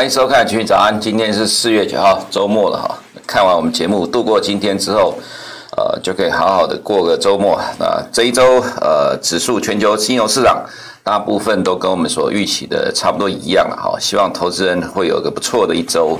欢迎收看《群益早安》，今天是四月九号，周末了哈。看完我们节目，度过今天之后，呃，就可以好好的过个周末。那这一周，呃，指数全球金融市场大部分都跟我们所预期的差不多一样了哈。希望投资人会有个不错的一周。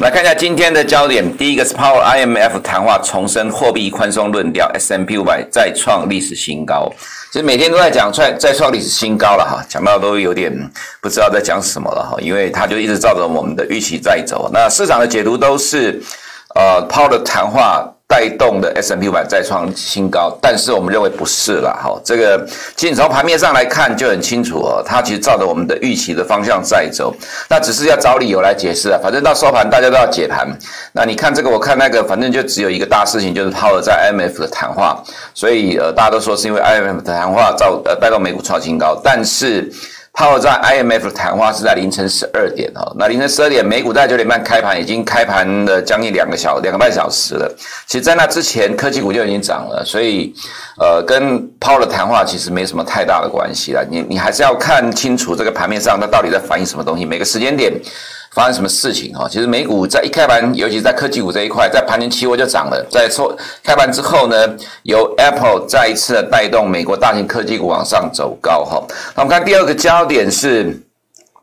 来看一下今天的焦点，第一个是 Power IMF 谈话，重申货币宽松论调，S&P 500再创历史新高。其实每天都在讲创再创历史新高了哈，讲到都有点不知道在讲什么了哈，因为它就一直照着我们的预期在走。那市场的解读都是，呃抛的谈话带动的 S&P 500再创新高，但是我们认为不是了哈。这个其实从盘面上来看就很清楚哦，它其实照着我们的预期的方向在走，那只是要找理由来解释啊。反正到收盘大家都要解盘。那你看这个，我看那个，反正就只有一个大事情，就是抛了在 IMF 的谈话，所以呃，大家都说是因为 IMF 的谈话造呃带动美股创新高，但是。抛在 IMF 的谈话是在凌晨十二点哦，那凌晨十二点，美股在九点半开盘，已经开盘了将近两个小两个半小时了。其实，在那之前，科技股就已经涨了，所以，呃，跟抛的谈话其实没什么太大的关系了。你你还是要看清楚这个盘面上它到底在反映什么东西，每个时间点。发生什么事情哈？其实美股在一开盘，尤其在科技股这一块，在盘前期货就涨了。在收开盘之后呢，由 Apple 再一次的带动美国大型科技股往上走高哈。那我们看第二个焦点是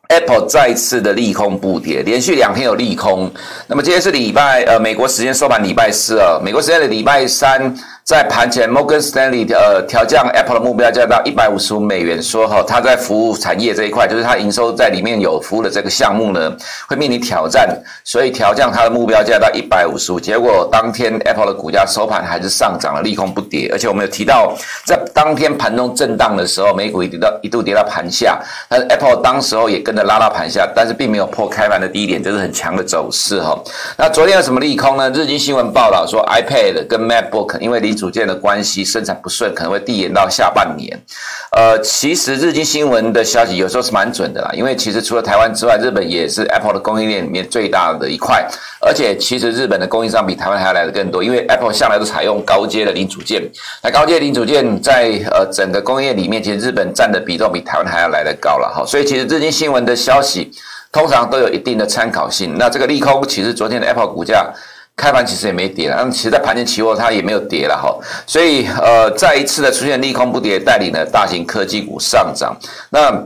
Apple 再一次的利空不跌，连续两天有利空。那么今天是礼拜呃美国时间收盘礼拜四啊，美国时间的礼拜三。在盘前，Morgan Stanley 呃调降 Apple 的目标价到一百五十五美元，说哈，它在服务产业这一块，就是它营收在里面有服务的这个项目呢，会面临挑战，所以调降它的目标价到一百五十五。结果当天 Apple 的股价收盘还是上涨了，利空不跌。而且我们有提到，在当天盘中震荡的时候，美股一跌到一度跌到盘下，但是 Apple 当时候也跟着拉到盘下，但是并没有破开盘的低点，就是很强的走势哈。那昨天有什么利空呢？日经新闻报道说，iPad 跟 MacBook 因为离组件的关系，生产不顺，可能会递延到下半年。呃，其实日经新闻的消息有时候是蛮准的啦，因为其实除了台湾之外，日本也是 Apple 的供应链里面最大的一块，而且其实日本的供应商比台湾还要来的更多，因为 Apple 向来都采用高阶的零组件，那高阶零组件在呃整个供应链里面，其实日本占的比重比台湾还要来的高了哈，所以其实日经新闻的消息通常都有一定的参考性。那这个利空，其实昨天的 Apple 股价。开盘其实也没跌了，那其实在盘前期货它也没有跌了哈，所以呃再一次的出现利空不跌，带领了大型科技股上涨。那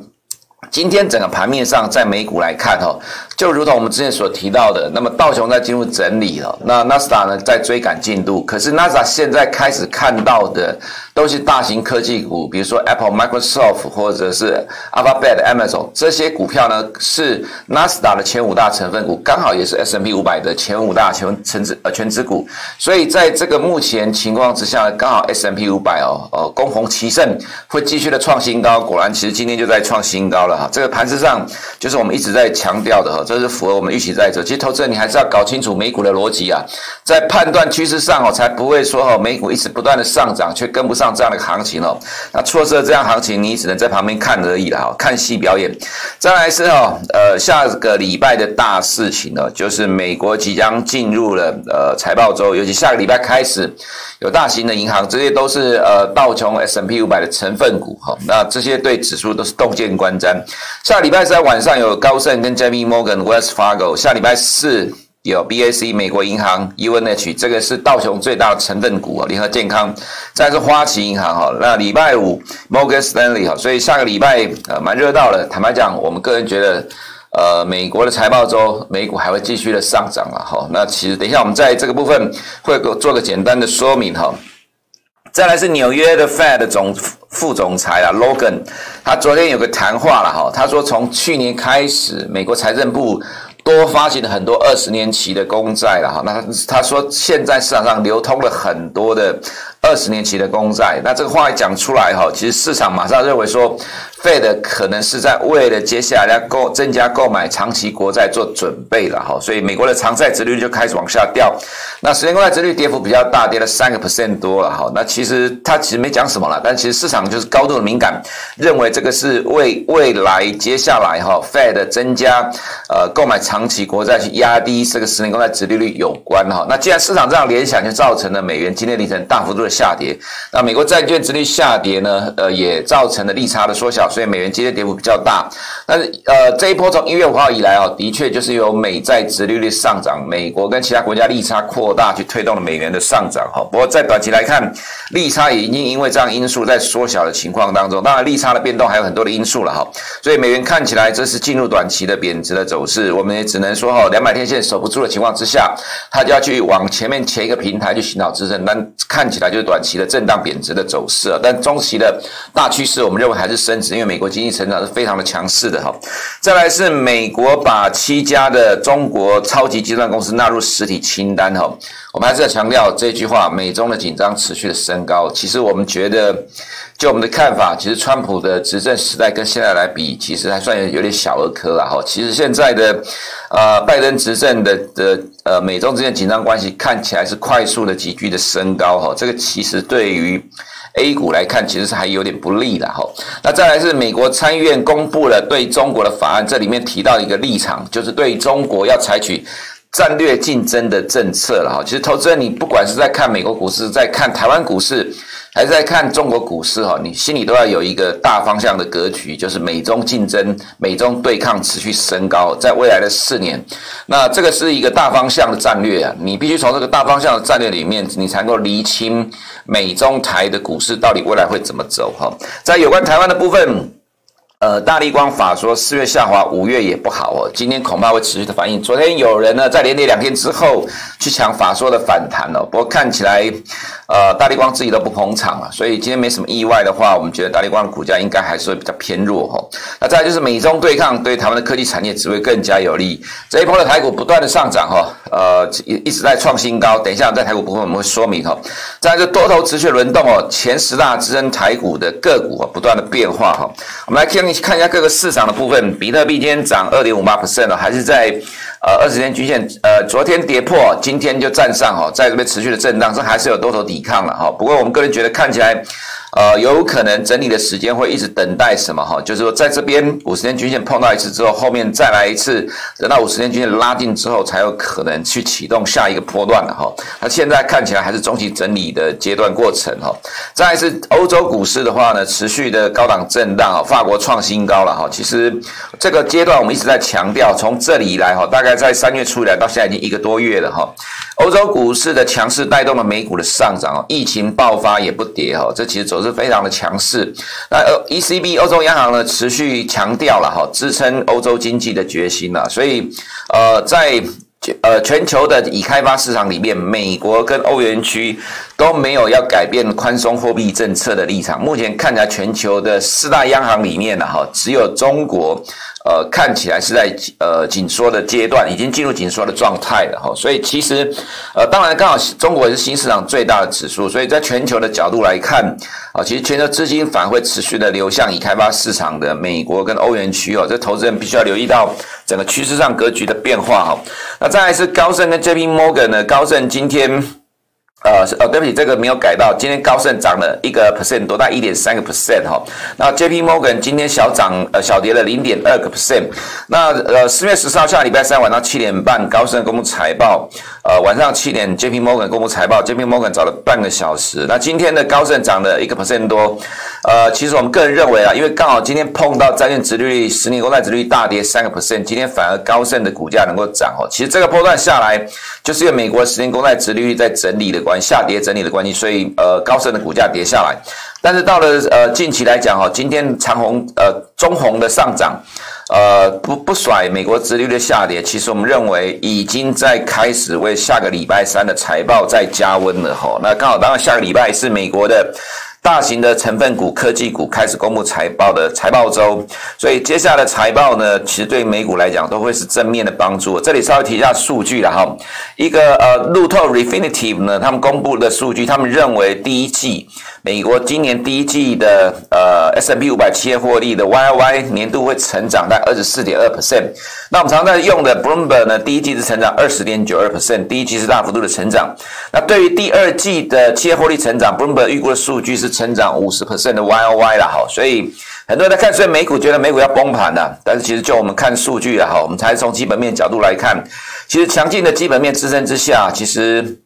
今天整个盘面上，在美股来看哈。就如同我们之前所提到的，那么道琼在进入整理了，那纳斯达呢在追赶进度。可是纳斯达现在开始看到的都是大型科技股，比如说 Apple、Microsoft 或者是 Alphabet、Amazon 这些股票呢，是纳斯达的前五大成分股，刚好也是 S&P 五百的前五大全成指呃权值股。所以在这个目前情况之下，刚好 S&P 五百哦，呃，攻逢其盛，会继续的创新高。果然，其实今天就在创新高了哈。这个盘子上就是我们一直在强调的哈。这是符合我们预期在走。其实投资人你还是要搞清楚美股的逻辑啊，在判断趋势上哦，才不会说哦，美股一直不断的上涨，却跟不上上这样的行情哦。那错失了这样行情，你只能在旁边看而已了哈，看戏表演。再来是哦，呃，下个礼拜的大事情呢，就是美国即将进入了呃财报周，尤其下个礼拜开始有大型的银行，这些都是呃道琼 S&P 五百的成分股哈。那这些对指数都是洞见观瞻。下礼拜三晚上有高盛跟 JP Morgan。West Fargo 下礼拜四有 BAC 美国银行 UNH 这个是道琼最大的成分股啊，联合健康，再是花旗银行哈。那礼拜五 Morgan Stanley 哈，所以下个礼拜呃蛮热闹的。坦白讲，我们个人觉得呃美国的财报周美股还会继续的上涨了哈。那其实等一下我们在这个部分会做个简单的说明哈。再来是纽约的 Fed 总副总裁啊，Logan，他昨天有个谈话了哈，他说从去年开始，美国财政部多发行了很多二十年期的公债了哈，那他说现在市场上流通了很多的二十年期的公债，那这个话一讲出来哈，其实市场马上认为说。Fed 可能是在为了接下来要购增加购买长期国债做准备了哈，所以美国的长债殖率就开始往下掉。那十年国债殖率跌幅比较大，跌了三个 percent 多了哈。那其实他其实没讲什么了，但其实市场就是高度的敏感，认为这个是为未来接下来哈 Fed 增加呃购买长期国债去压低这个十年公债殖利率有关哈。那既然市场这样联想，就造成了美元今天凌晨大幅度的下跌。那美国债券殖利率下跌呢，呃，也造成了利差的缩小，所以美元今天跌幅比较大。但是呃，这一波从一月五号以来哦，的确就是由美债殖利率上涨，美国跟其他国家利差扩大去推动了美元的上涨哈。不过在短期来看，利差也已经因为这样因素在缩小的情况当中，当然利差的变动还有很多的因素了哈。所以美元看起来这是进入短期的贬值的走势，我们只能说哈，两百天线守不住的情况之下，它就要去往前面前一个平台去寻找支撑，但看起来就是短期的震荡贬值的走势。但中期的大趋势，我们认为还是升值，因为美国经济成长是非常的强势的哈。再来是美国把七家的中国超级计算公司纳入实体清单哈。我们还是要强调这句话：美中的紧张持续的升高。其实我们觉得，就我们的看法，其实川普的执政时代跟现在来比，其实还算有点小儿科了哈。其实现在的呃拜登执政的的呃美中之间紧张关系看起来是快速的急剧的升高哈。这个其实对于 A 股来看，其实是还有点不利的哈。那再来是美国参议院公布了对中国的法案，这里面提到一个立场，就是对中国要采取。战略竞争的政策了哈，其实投资人你不管是在看美国股市，在看台湾股市，还是在看中国股市哈，你心里都要有一个大方向的格局，就是美中竞争、美中对抗持续升高，在未来的四年，那这个是一个大方向的战略啊，你必须从这个大方向的战略里面，你才能够厘清美中台的股市到底未来会怎么走哈。在有关台湾的部分。呃，大立光法说四月下滑，五月也不好哦。今天恐怕会持续的反应。昨天有人呢在连跌两天之后去抢法说的反弹哦，不过看起来呃大立光自己都不捧场了，所以今天没什么意外的话，我们觉得大立光的股价应该还是会比较偏弱哈。那再就是美中对抗对台湾的科技产业只会更加有利。这一波的台股不断的上涨哈，呃一一直在创新高。等一下在台股部分我们会说明哈。再来就多头持续轮动哦，前十大支撑台股的个股啊不断的变化哈。我们来看。看一下各个市场的部分，比特币今天涨二点五八 percent 了，还是在呃二十天均线，呃昨天跌破，今天就站上哦，在这边持续的震荡，这还是有多头抵抗了哈。不过我们个人觉得看起来。呃，有可能整理的时间会一直等待什么哈？就是说，在这边五十天均线碰到一次之后，后面再来一次，等到五十天均线拉近之后，才有可能去启动下一个波段的哈。那现在看起来还是中期整理的阶段过程哈。再来是欧洲股市的话呢，持续的高档震荡啊，法国创新高了哈。其实这个阶段我们一直在强调，从这里以来哈，大概在三月初以来到现在已经一个多月了哈。欧洲股市的强势带动了美股的上涨哦，疫情爆发也不跌哈，这其实走是非常的强势。那呃，ECB 欧洲央行呢持续强调了哈，支撑欧洲经济的决心啊，所以呃，在呃全球的已开发市场里面，美国跟欧元区都没有要改变宽松货币政策的立场。目前看起来，全球的四大央行里面呢哈，只有中国。呃，看起来是在呃紧缩的阶段，已经进入紧缩的状态了哈。所以其实，呃，当然刚好中国是新市场最大的指数，所以在全球的角度来看，啊，其实全球资金反而会持续的流向已开发市场的美国跟欧元区哦。这投资人必须要留意到整个趋势上格局的变化哈。那再来是高盛跟 JP Morgan 呢，高盛今天。呃，呃，对不起，这个没有改到。今天高盛涨了一个 percent，多大一点三个 percent 哈。那 JP Morgan 今天小涨，呃，小跌了零点二个 percent。那呃，四月十四号下礼拜三晚上七点半，高盛公布财报。呃，晚上七点，JP Morgan 公布财报，JP Morgan 早了半个小时。那今天的高盛涨了一个 percent 多。呃，其实我们个人认为啊，因为刚好今天碰到债券殖率、十年公债殖率大跌三个 percent，今天反而高盛的股价能够涨哦。其实这个波段下来，就是因为美国十年公债殖率在整理的下跌整理的关系，所以呃，高盛的股价跌下来。但是到了呃近期来讲哈，今天长虹呃中红的上涨。呃，不不甩美国殖率的下跌，其实我们认为已经在开始为下个礼拜三的财报在加温了哈。那刚好，当然下个礼拜是美国的。大型的成分股、科技股开始公布财报的财报周，所以接下来的财报呢，其实对美股来讲都会是正面的帮助。这里稍微提一下数据了哈，一个呃，路透 Refinitiv 呢，他们公布的数据，他们认为第一季美国今年第一季的呃 S&P 五百企业获利的 Y Y 年度会成长在二十四点二 percent。那我们常在用的 Bloomberg 呢，第一季是成长二十点九二 percent，第一季是大幅度的成长。那对于第二季的企业获利成长，Bloomberg 预估的数据是。成长五十 percent 的 Y Y 了哈，所以很多人在看，所以美股觉得美股要崩盘了，但是其实就我们看数据了哈，我们才从基本面角度来看，其实强劲的基本面支撑之下，其实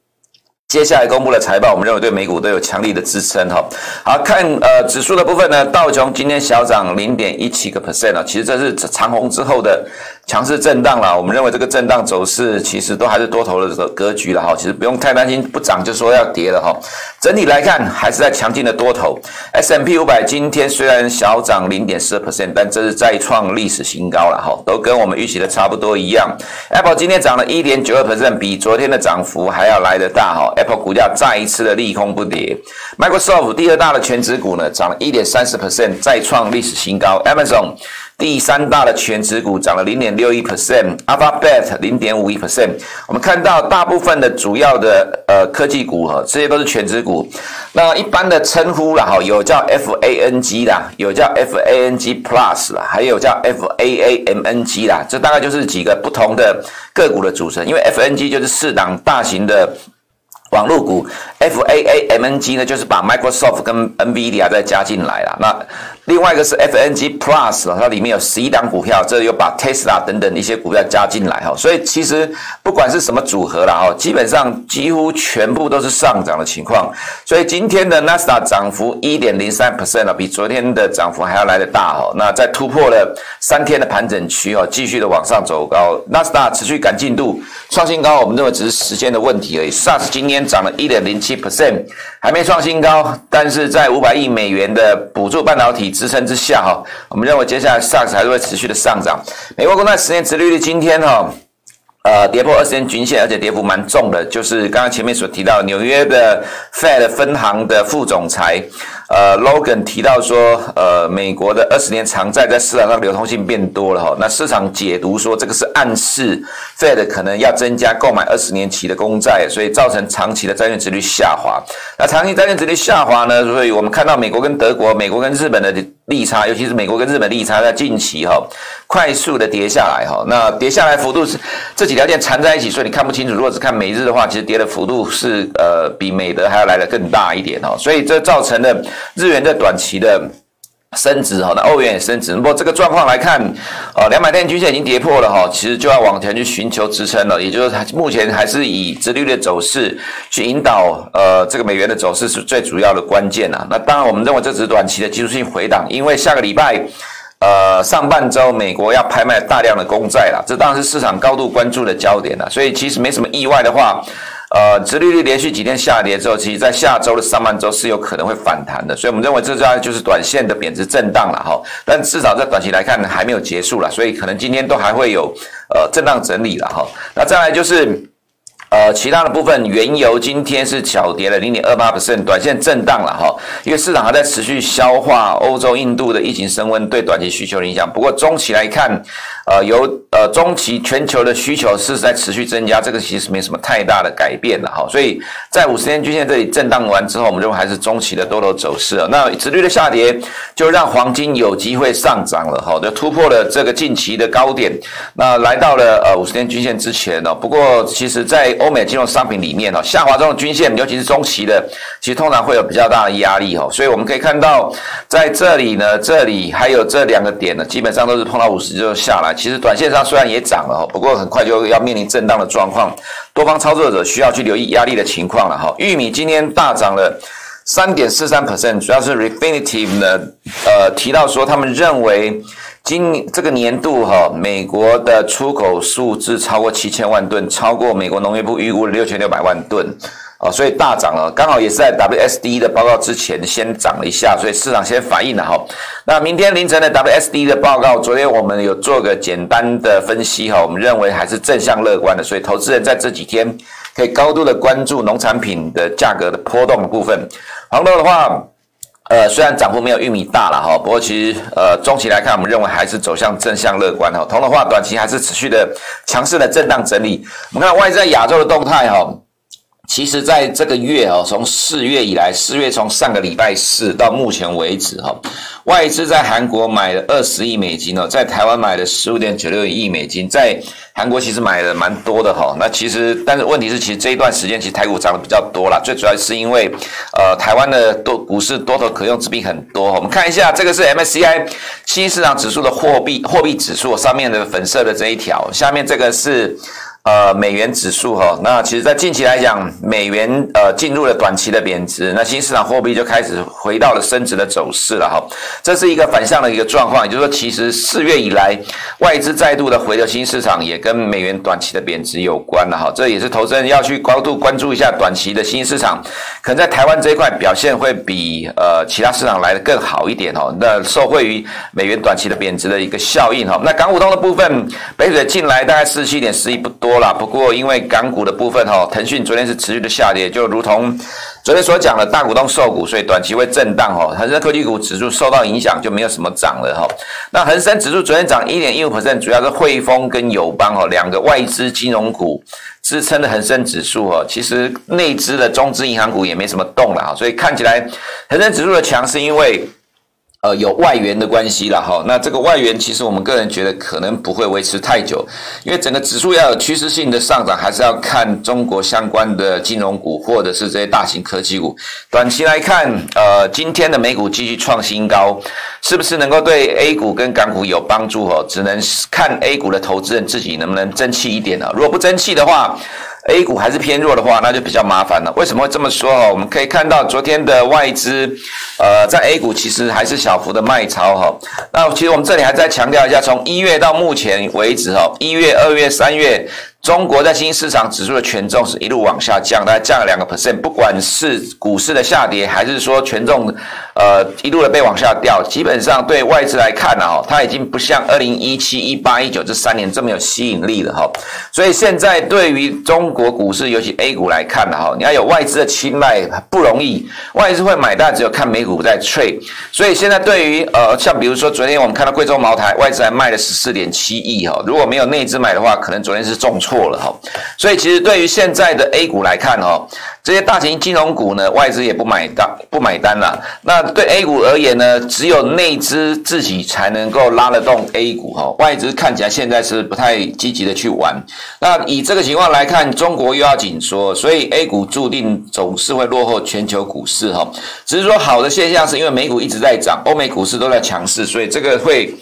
接下来公布的财报，我们认为对美股都有强力的支撑哈。好，看呃指数的部分呢，道琼今天小涨零点一七个 percent 啊，其实这是长红之后的强势震荡啦。我们认为这个震荡走势其实都还是多头的格局了哈，其实不用太担心不涨就说要跌了哈。整体来看还是在强劲的多头。S&P 五百今天虽然小涨零点四 percent，但这是再创历史新高了哈，都跟我们预期的差不多一样。Apple 今天涨了一点九二 percent，比昨天的涨幅还要来得大哈。Apple 股价再一次的利空不跌，Microsoft 第二大的全值股呢涨了一点三十 percent，再创历史新高。Amazon 第三大的全值股涨了零点六一 percent，Alphabet 零点五一 percent。我们看到大部分的主要的呃科技股哈，这些都是全值股。那一般的称呼啦哈，有叫 FANG 啦，有叫 FANG Plus 啦，还有叫 FAAMNG 啦，这大概就是几个不同的个股的组成。因为 FNG 就是四档大型的。网络股 FAAMNG 呢，就是把 Microsoft 跟 NVIDIA 再加进来了。那另外一个是 FNG Plus，它里面有十一档股票，这又把 Tesla 等等一些股票加进来哈。所以其实不管是什么组合啦哈，基本上几乎全部都是上涨的情况。所以今天的 Nasdaq 涨幅一点零三 percent 比昨天的涨幅还要来得大哈。那在突破了三天的盘整区哦，继续的往上走高，Nasdaq 持续赶进度创新高，我们认为只是时间的问题而已。SaaS 今天涨了一点零七 percent，还没创新高，但是在五百亿美元的补助半导体。支撑之下哈，我们认为接下来上行还是会持续的上涨。美国公债十年殖利率今天哈，呃，跌破二十年均线，而且跌幅蛮重的，就是刚刚前面所提到纽约的 Fed 分行的副总裁。呃，Logan 提到说，呃，美国的二十年长债在市场上流通性变多了哈，那市场解读说这个是暗示 Fed 可能要增加购买二十年期的公债，所以造成长期的债券殖率下滑。那长期债券殖率下滑呢，所以我们看到美国跟德国、美国跟日本的利差，尤其是美国跟日本利差在近期哈快速的跌下来哈，那跌下来幅度是这几条线缠在一起，所以你看不清楚。如果只看美日的话，其实跌的幅度是呃比美德还要来得更大一点哦，所以这造成了。日元在短期的升值哈，那欧元也升值。不过这个状况来看，呃，两百天均线已经跌破了哈，其实就要往前去寻求支撑了。也就是说，目前还是以直率的走势去引导呃这个美元的走势是最主要的关键啊。那当然，我们认为这只是短期的技术性回档，因为下个礼拜呃上半周美国要拍卖大量的公债了，这当然是市场高度关注的焦点了。所以其实没什么意外的话。呃，殖利率连续几天下跌之后，其实在下周的上半周是有可能会反弹的，所以我们认为这家就是短线的贬值震荡了哈。但至少在短期来看还没有结束了，所以可能今天都还会有呃震荡整理了哈。那再来就是。呃，其他的部分，原油今天是小跌了零点二八%，短线震荡了哈，因为市场还在持续消化欧洲、印度的疫情升温对短期需求的影响。不过中期来看，呃，由呃中期全球的需求是在持续增加，这个其实没什么太大的改变了哈。所以在五十天均线这里震荡完之后，我们认为还是中期的多头走势啊。那直率的下跌就让黄金有机会上涨了哈，就突破了这个近期的高点，那来到了呃五十天均线之前呢。不过其实在欧美金融商品里面哦，下滑中的均线，尤其是中期的，其实通常会有比较大的压力哦。所以我们可以看到，在这里呢，这里还有这两个点呢，基本上都是碰到五十就下来。其实短线上虽然也涨了哈，不过很快就要面临震荡的状况。多方操作者需要去留意压力的情况了哈。玉米今天大涨了三点四三 percent，主要是 Refinitiv 呢，呃，提到说他们认为。今这个年度哈，美国的出口数字超过七千万吨，超过美国农业部预估的六千六百万吨，啊，所以大涨了。刚好也是在 WSD 的报告之前先涨了一下，所以市场先反应了哈。那明天凌晨的 WSD 的报告，昨天我们有做个简单的分析哈，我们认为还是正向乐观的，所以投资人在这几天可以高度的关注农产品的价格的波动的部分。黄豆的话。呃，虽然涨幅没有玉米大了哈，不过其实呃，中期来看，我们认为还是走向正向乐观哈。铜的话，短期还是持续的强势的震荡整理。我们看外在亚洲的动态哈。其实，在这个月哦，从四月以来，四月从上个礼拜四到目前为止哈，外资在韩国买了二十亿美金哦，在台湾买了十五点九六亿美金，在韩国其实买了蛮多的哈。那其实，但是问题是，其实这一段时间其实台股涨得比较多啦，最主要是因为呃，台湾的多股市多头可用之兵很多。我们看一下，这个是 MSCI 新市场指数的货币货币指数上面的粉色的这一条，下面这个是。呃，美元指数哈，那其实，在近期来讲，美元呃进入了短期的贬值，那新市场货币就开始回到了升值的走势了哈。这是一个反向的一个状况，也就是说，其实四月以来，外资再度的回流新市场，也跟美元短期的贬值有关了哈。这也是投资人要去高度关注一下短期的新市场，可能在台湾这一块表现会比呃其他市场来得更好一点哈。那受惠于美元短期的贬值的一个效应哈。那港股通的部分，北水进来大概四十七点四亿不多。了，不过因为港股的部分哈，腾讯昨天是持续的下跌，就如同昨天所讲的大股东受股，所以短期会震荡哈。恒生科技股指数受到影响，就没有什么涨了哈。那恒生指数昨天涨一点一五 percent，主要是汇丰跟友邦哈两个外资金融股支撑的恒生指数哈。其实内资的中资银行股也没什么动了哈，所以看起来恒生指数的强是因为。呃，有外援的关系了哈，那这个外援其实我们个人觉得可能不会维持太久，因为整个指数要有趋势性的上涨，还是要看中国相关的金融股或者是这些大型科技股。短期来看，呃，今天的美股继续创新高，是不是能够对 A 股跟港股有帮助？哦，只能看 A 股的投资人自己能不能争气一点啊。如果不争气的话，A 股还是偏弱的话，那就比较麻烦了。为什么会这么说？哈，我们可以看到昨天的外资，呃，在 A 股其实还是小幅的卖超哈。那其实我们这里还在强调一下，从一月到目前为止哈，一月、二月、三月。中国在新兴市场指数的权重是一路往下降，大概降了两个 percent。不管是股市的下跌，还是说权重，呃，一路的被往下掉，基本上对外资来看呢，哈，它已经不像二零一七、一八、一九这三年这么有吸引力了，哈。所以现在对于中国股市，尤其 A 股来看呢，哈，你要有外资的青睐不容易，外资会买，但只有看美股在 trade。所以现在对于呃，像比如说昨天我们看到贵州茅台，外资还卖了十四点七亿，哈，如果没有内资买的话，可能昨天是重挫。过了哈，所以其实对于现在的 A 股来看哈，这些大型金融股呢，外资也不买单，不买单了。那对 A 股而言呢，只有内资自己才能够拉得动 A 股哈，外资看起来现在是不太积极的去玩。那以这个情况来看，中国又要紧缩，所以 A 股注定总是会落后全球股市哈。只是说好的现象是因为美股一直在涨，欧美股市都在强势，所以这个会。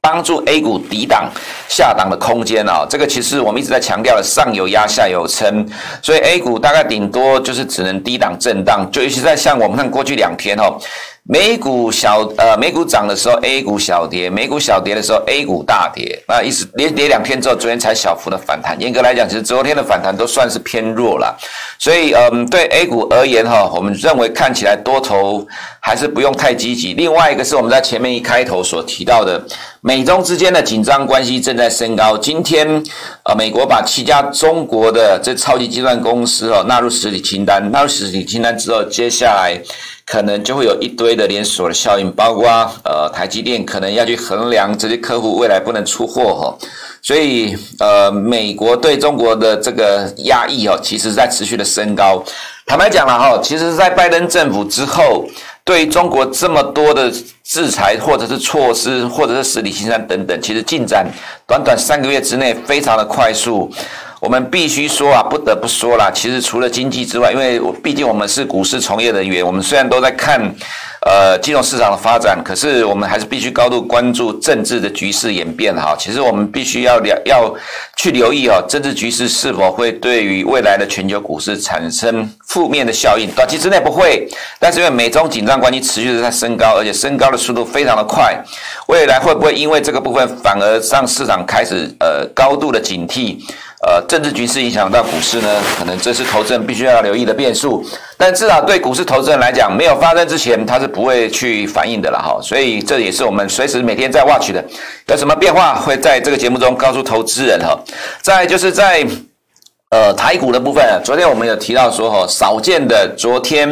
帮助 A 股抵挡下档的空间啊，这个其实我们一直在强调的，上有压，下有撑，所以 A 股大概顶多就是只能低档震荡，就尤其在像我们看过去两天哦。美股小呃，美股涨的时候，A 股小跌；美股小跌的时候，A 股大跌。那意思连跌两天之后，昨天才小幅的反弹。严格来讲，其实昨天的反弹都算是偏弱了。所以，嗯，对 A 股而言哈，我们认为看起来多头还是不用太积极。另外一个是我们在前面一开头所提到的，美中之间的紧张关系正在升高。今天，呃，美国把七家中国的这超级计算公司哦纳入实体清单，纳入实体清单之后，接下来。可能就会有一堆的连锁的效应，包括呃台积电可能要去衡量这些客户未来不能出货哈，所以呃美国对中国的这个压抑哦，其实在持续的升高。坦白讲了哈，其实在拜登政府之后，对于中国这么多的制裁或者是措施，或者是实体清单等等，其实进展短短三个月之内非常的快速。我们必须说啊，不得不说啦。其实除了经济之外，因为毕竟我们是股市从业人员，我们虽然都在看，呃，金融市场的发展，可是我们还是必须高度关注政治的局势演变哈。其实我们必须要了要去留意哈，政治局势是否会对于未来的全球股市产生负面的效应。短期之内不会，但是因为美中紧张关系持续的在升高，而且升高的速度非常的快，未来会不会因为这个部分反而让市场开始呃高度的警惕？呃，政治局势影响到股市呢，可能这是投资人必须要留意的变数。但至少对股市投资人来讲，没有发生之前，他是不会去反应的了哈。所以这也是我们随时每天在 watch 的，有什么变化会在这个节目中告诉投资人哈。再就是在呃台股的部分，昨天我们有提到说哈，少见的昨天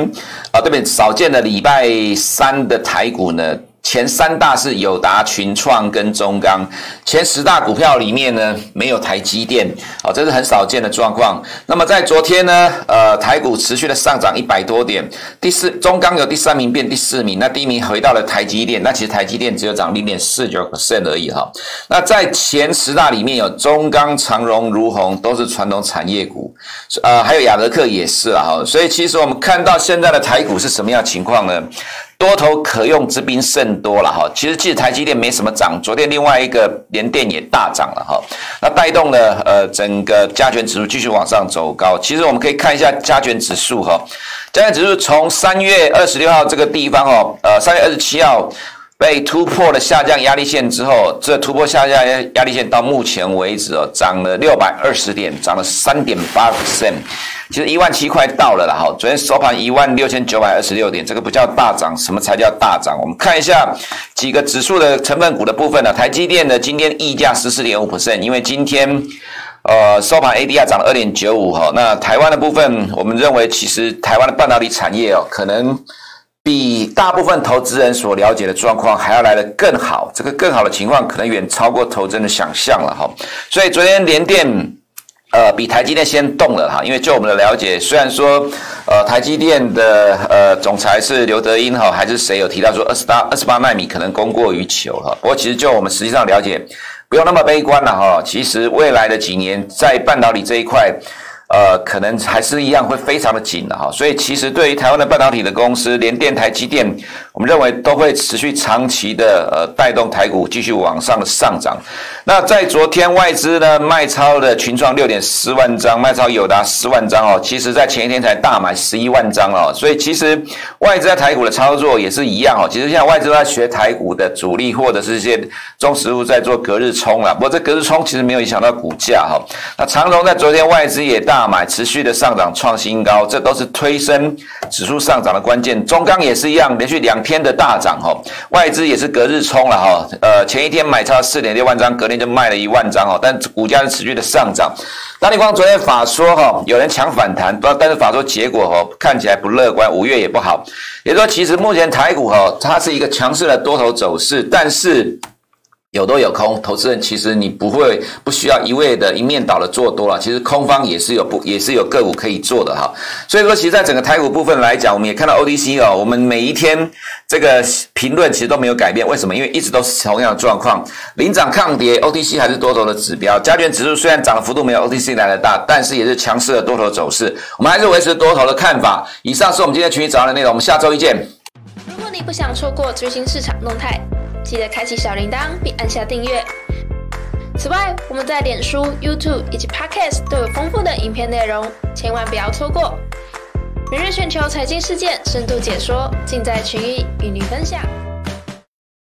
啊，对不对？少见的礼拜三的台股呢。前三大是友达、群创跟中钢，前十大股票里面呢，没有台积电，哦，这是很少见的状况。那么在昨天呢，呃，台股持续的上涨一百多点，第四中钢由第三名变第四名，那第一名回到了台积电，那其实台积电只有涨零点四九 percent 而已哈。那在前十大里面有中钢、长荣、如虹都是传统产业股，呃，还有亚德客也是啊哈。所以其实我们看到现在的台股是什么样情况呢？多头可用之兵甚多了哈。其实即使台积电没什么涨，昨天另外一个联电也大涨了哈，那带动了呃整个加权指数继续往上走高。其实我们可以看一下加权指数哈，加权指数从三月二十六号这个地方哦，呃三月二十七号。被突破了下降压力线之后，这突破下降压力线到目前为止哦，涨了六百二十点，涨了三点八 percent，其实一万七快到了了哈。昨天收盘一万六千九百二十六点，这个不叫大涨，什么才叫大涨？我们看一下几个指数的成分股的部分呢？台积电的今天溢价十四点五 percent，因为今天呃收盘 ADR 涨了二点九五哈。那台湾的部分，我们认为其实台湾的半导体产业哦，可能。比大部分投资人所了解的状况还要来得更好，这个更好的情况可能远超过投资人的想象了哈。所以昨天联电，呃，比台积电先动了哈。因为就我们的了解，虽然说，呃，台积电的呃总裁是刘德英哈，还是谁有提到说二十八二十八纳米可能供过于求哈。不过其实就我们实际上了解，不用那么悲观了哈。其实未来的几年在半导体这一块。呃，可能还是一样会非常的紧的哈，所以其实对于台湾的半导体的公司，连电、台积电，我们认为都会持续长期的呃带动台股继续往上的上涨。那在昨天外资呢卖超的群创六点四万张，卖超友达十万张哦，其实在前一天才大买十一万张哦，所以其实外资在台股的操作也是一样哦。其实现在外资都在学台股的主力或者是一些中实户在做隔日冲啦，不过这隔日冲其实没有影响到股价哈。那长荣在昨天外资也。大买持续的上涨创新高，这都是推升指数上涨的关键。中钢也是一样，连续两天的大涨哈，外资也是隔日冲了哈。呃，前一天买超四点六万张，隔天就卖了一万张哈，但股价是持续的上涨。大立光昨天法说哈，有人抢反弹，不，但是法说结果哈看起来不乐观，五月也不好。也说，其实目前台股哈，它是一个强势的多头走势，但是。有多有空，投资人其实你不会不需要一味的一面倒的做多了，其实空方也是有不也是有个股可以做的哈。所以说，其实在整个台股部分来讲，我们也看到 ODC 哦，我们每一天这个评论其实都没有改变，为什么？因为一直都是同样的状况，领涨抗跌，OTC 还是多头的指标。加权指数虽然涨的幅度没有 OTC 来的大，但是也是强势的多头走势，我们还是维持多头的看法。以上是我们今天群益早上的内容，我们下周一见。如果你不想错过最新市场动态。记得开启小铃铛并按下订阅。此外，我们在脸书、YouTube 以及 Podcast 都有丰富的影片内容，千万不要错过。每日全球财经事件深度解说，尽在群益与您分享。